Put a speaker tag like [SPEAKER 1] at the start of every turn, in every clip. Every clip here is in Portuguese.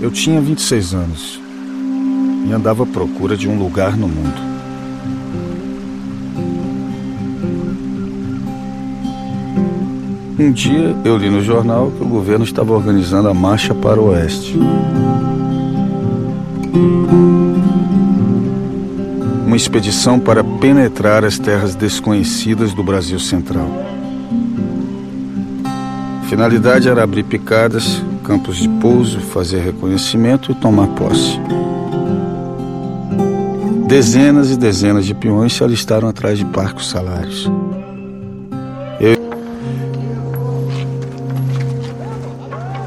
[SPEAKER 1] Eu tinha 26 anos e andava à procura de um lugar no mundo. Um dia eu li no jornal que o governo estava organizando a marcha para o oeste. Uma expedição para penetrar as terras desconhecidas do Brasil Central. A finalidade era abrir picadas, campos de pouso, fazer reconhecimento e tomar posse. Dezenas e dezenas de peões se alistaram atrás de parcos salários.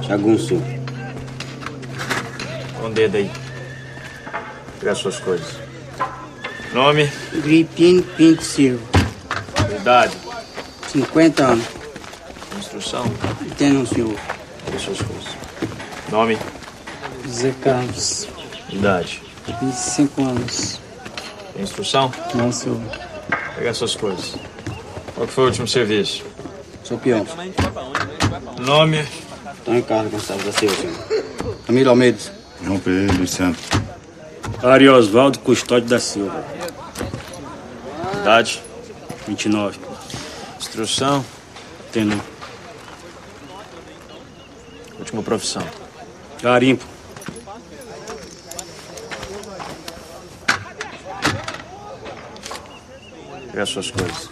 [SPEAKER 2] Jagunço.
[SPEAKER 3] Com o dedo aí. Pegar suas coisas. Nome?
[SPEAKER 2] Gripim Pinto Silva.
[SPEAKER 3] Idade?
[SPEAKER 2] 50 anos.
[SPEAKER 3] Instrução?
[SPEAKER 2] Tem um senhor.
[SPEAKER 3] Pegar suas coisas. Nome?
[SPEAKER 2] Zé Carlos.
[SPEAKER 3] Idade?
[SPEAKER 2] 25 anos.
[SPEAKER 3] Tem instrução?
[SPEAKER 2] Não, senhor.
[SPEAKER 3] Pegar suas coisas. Qual que foi o último serviço?
[SPEAKER 2] Sou peão.
[SPEAKER 3] Nome?
[SPEAKER 2] Antônio Carlos Gonçalves da Silva, senhor. Camilo Almeida.
[SPEAKER 4] João Pedro dos Santos.
[SPEAKER 5] Ari Oswaldo Custódio da Silva.
[SPEAKER 3] Idade?
[SPEAKER 5] 29.
[SPEAKER 3] Instrução?
[SPEAKER 5] Tenor.
[SPEAKER 3] Última profissão?
[SPEAKER 5] Garimpo.
[SPEAKER 3] Pegar suas coisas.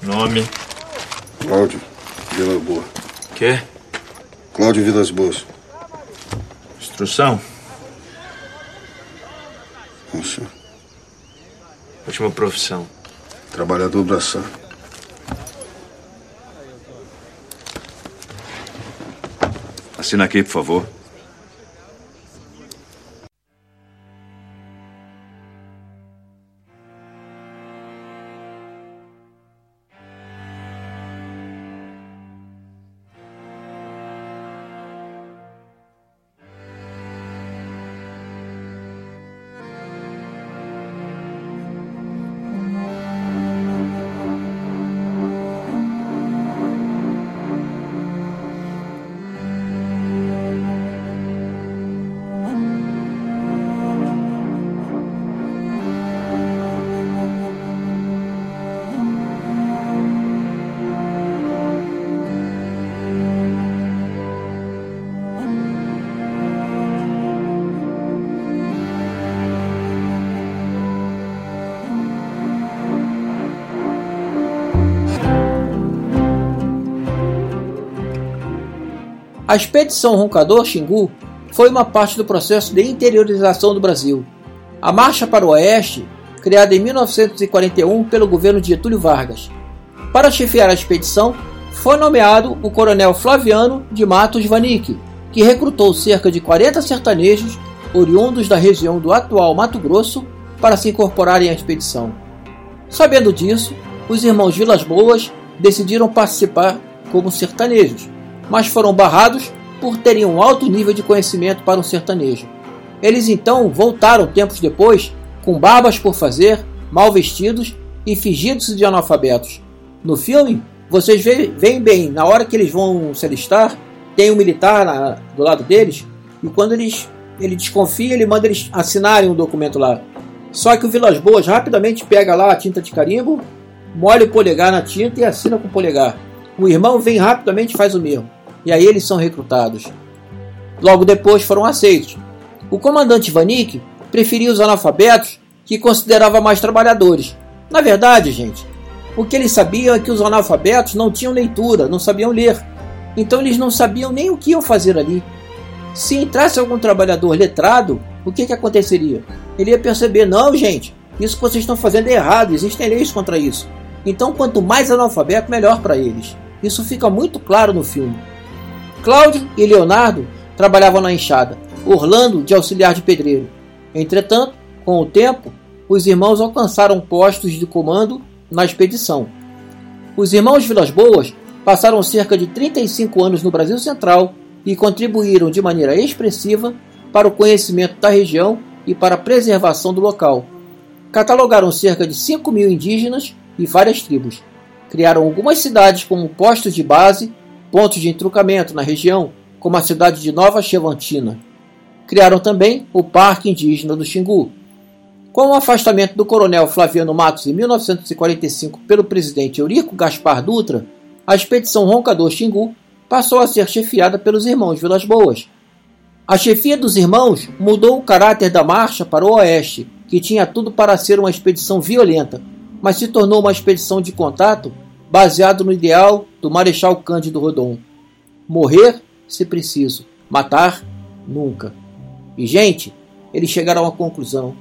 [SPEAKER 3] Nome?
[SPEAKER 4] Cláudio Vila Boa.
[SPEAKER 3] Quê?
[SPEAKER 4] Cláudio Vilas Boas.
[SPEAKER 3] Instrução?
[SPEAKER 4] Não, senhor.
[SPEAKER 3] Última profissão?
[SPEAKER 4] Trabalhador braçar.
[SPEAKER 6] Assina aqui, por favor.
[SPEAKER 7] A expedição Roncador Xingu foi uma parte do processo de interiorização do Brasil. A Marcha para o Oeste, criada em 1941 pelo governo de Getúlio Vargas. Para chefiar a expedição, foi nomeado o coronel Flaviano de Matos Vanik, que recrutou cerca de 40 sertanejos oriundos da região do atual Mato Grosso para se incorporarem à expedição. Sabendo disso, os irmãos Vilas Boas decidiram participar como sertanejos, mas foram barrados por terem um alto nível de conhecimento para um sertanejo. Eles então voltaram tempos depois, com barbas por fazer, mal vestidos e fingindo-se de analfabetos. No filme, vocês veem bem, na hora que eles vão se alistar, tem um militar na, do lado deles, e quando eles, ele desconfia, ele manda eles assinarem um documento lá. Só que o Vilas Boas rapidamente pega lá a tinta de carimbo, molha o polegar na tinta e assina com o polegar. O irmão vem rapidamente e faz o mesmo e aí eles são recrutados. Logo depois foram aceitos. O comandante Vanik preferia os analfabetos que considerava mais trabalhadores. Na verdade, gente, o que eles sabiam é que os analfabetos não tinham leitura, não sabiam ler. Então eles não sabiam nem o que iam fazer ali. Se entrasse algum trabalhador letrado, o que, que aconteceria? Ele ia perceber: não, gente, isso que vocês estão fazendo é errado, existem leis contra isso. Então, quanto mais analfabeto, melhor para eles. Isso fica muito claro no filme. Cláudio e Leonardo trabalhavam na enxada, Orlando de auxiliar de pedreiro. Entretanto, com o tempo, os irmãos alcançaram postos de comando na expedição. Os irmãos Vilas Boas passaram cerca de 35 anos no Brasil Central e contribuíram de maneira expressiva para o conhecimento da região e para a preservação do local. Catalogaram cerca de 5 mil indígenas e várias tribos. Criaram algumas cidades como postos de base pontos de entrucamento na região como a cidade de Nova Chevantina. Criaram também o Parque Indígena do Xingu. Com o afastamento do coronel Flaviano Matos em 1945 pelo presidente Eurico Gaspar Dutra, a expedição Roncador Xingu passou a ser chefiada pelos irmãos Vilas Boas. A chefia dos irmãos mudou o caráter da marcha para o oeste, que tinha tudo para ser uma expedição violenta, mas se tornou uma expedição de contato baseado no ideal do Marechal Cândido Rodon: morrer se preciso, matar nunca. E gente, eles chegaram à conclusão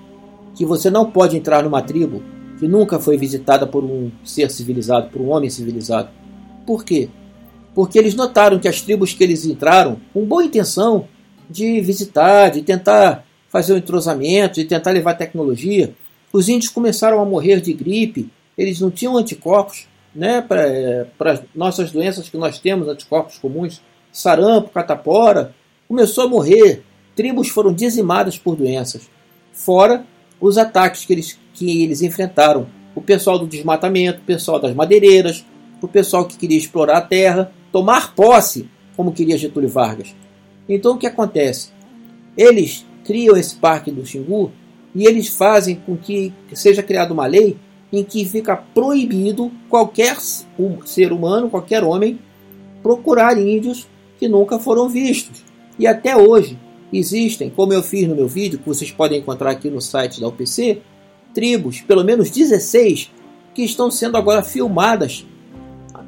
[SPEAKER 7] que você não pode entrar numa tribo que nunca foi visitada por um ser civilizado, por um homem civilizado. Por quê? Porque eles notaram que as tribos que eles entraram, com boa intenção de visitar, de tentar fazer um entrosamento, de tentar levar tecnologia, os índios começaram a morrer de gripe, eles não tinham anticorpos né, para nossas doenças que nós temos, anticorpos comuns, sarampo, catapora, começou a morrer. Tribos foram dizimadas por doenças. Fora os ataques que eles, que eles enfrentaram. O pessoal do desmatamento, o pessoal das madeireiras, o pessoal que queria explorar a terra, tomar posse, como queria Getúlio Vargas. Então o que acontece? Eles criam esse parque do Xingu e eles fazem com que seja criada uma lei em que fica proibido qualquer ser humano, qualquer homem, procurar índios que nunca foram vistos. E até hoje existem, como eu fiz no meu vídeo, que vocês podem encontrar aqui no site da UPC, tribos, pelo menos 16, que estão sendo agora filmadas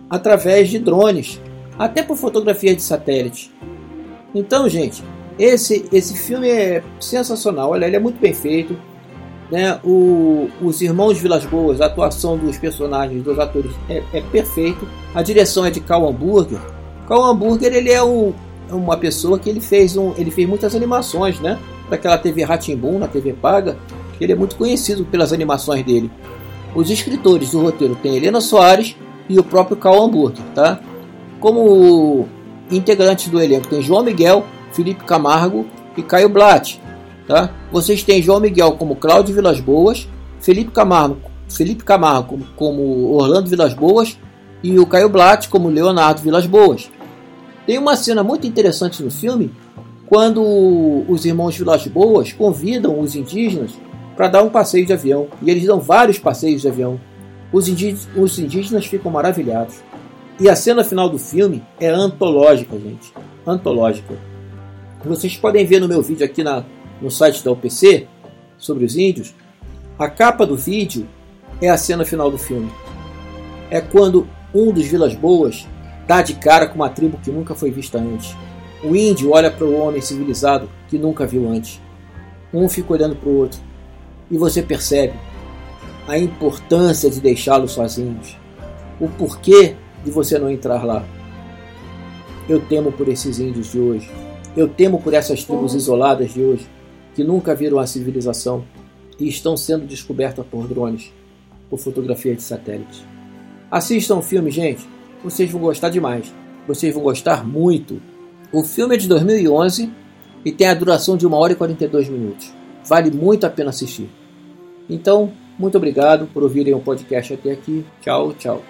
[SPEAKER 7] através de drones, até por fotografia de satélite. Então, gente, esse, esse filme é sensacional. Olha, ele é muito bem feito. Né? O, os Irmãos Vilas Boas, a atuação dos personagens, dos atores, é, é perfeito. A direção é de Carl Hamburger. Carl Hamburger ele é um, uma pessoa que ele fez, um, ele fez muitas animações, né? Daquela TV Ratimbun, na TV Paga. Ele é muito conhecido pelas animações dele. Os escritores do roteiro tem Helena Soares e o próprio Carl Hamburger, tá? Como integrantes do elenco tem João Miguel, Felipe Camargo e Caio Blatt. Tá? Vocês têm João Miguel como Cláudio Vilas Boas, Felipe Camargo, Felipe Camargo como Orlando Vilas Boas e o Caio Blatt como Leonardo Vilas Boas. Tem uma cena muito interessante no filme quando os irmãos Vilas Boas convidam os indígenas para dar um passeio de avião. E eles dão vários passeios de avião. Os indígenas, os indígenas ficam maravilhados. E a cena final do filme é antológica, gente. Antológica. Vocês podem ver no meu vídeo aqui na, no site da UPC sobre os índios. A capa do vídeo é a cena final do filme. É quando um dos Vilas Boas dá de cara com uma tribo que nunca foi vista antes. O índio olha para o homem civilizado que nunca viu antes. Um fica olhando para o outro. E você percebe a importância de deixá-los sozinhos. O porquê de você não entrar lá. Eu temo por esses índios de hoje. Eu temo por essas tribos isoladas de hoje, que nunca viram a civilização e estão sendo descobertas por drones, por fotografia de satélite. Assistam o filme, gente. Vocês vão gostar demais. Vocês vão gostar muito. O filme é de 2011 e tem a duração de 1 hora e 42 minutos. Vale muito a pena assistir. Então, muito obrigado por ouvirem o podcast até aqui. Tchau, tchau.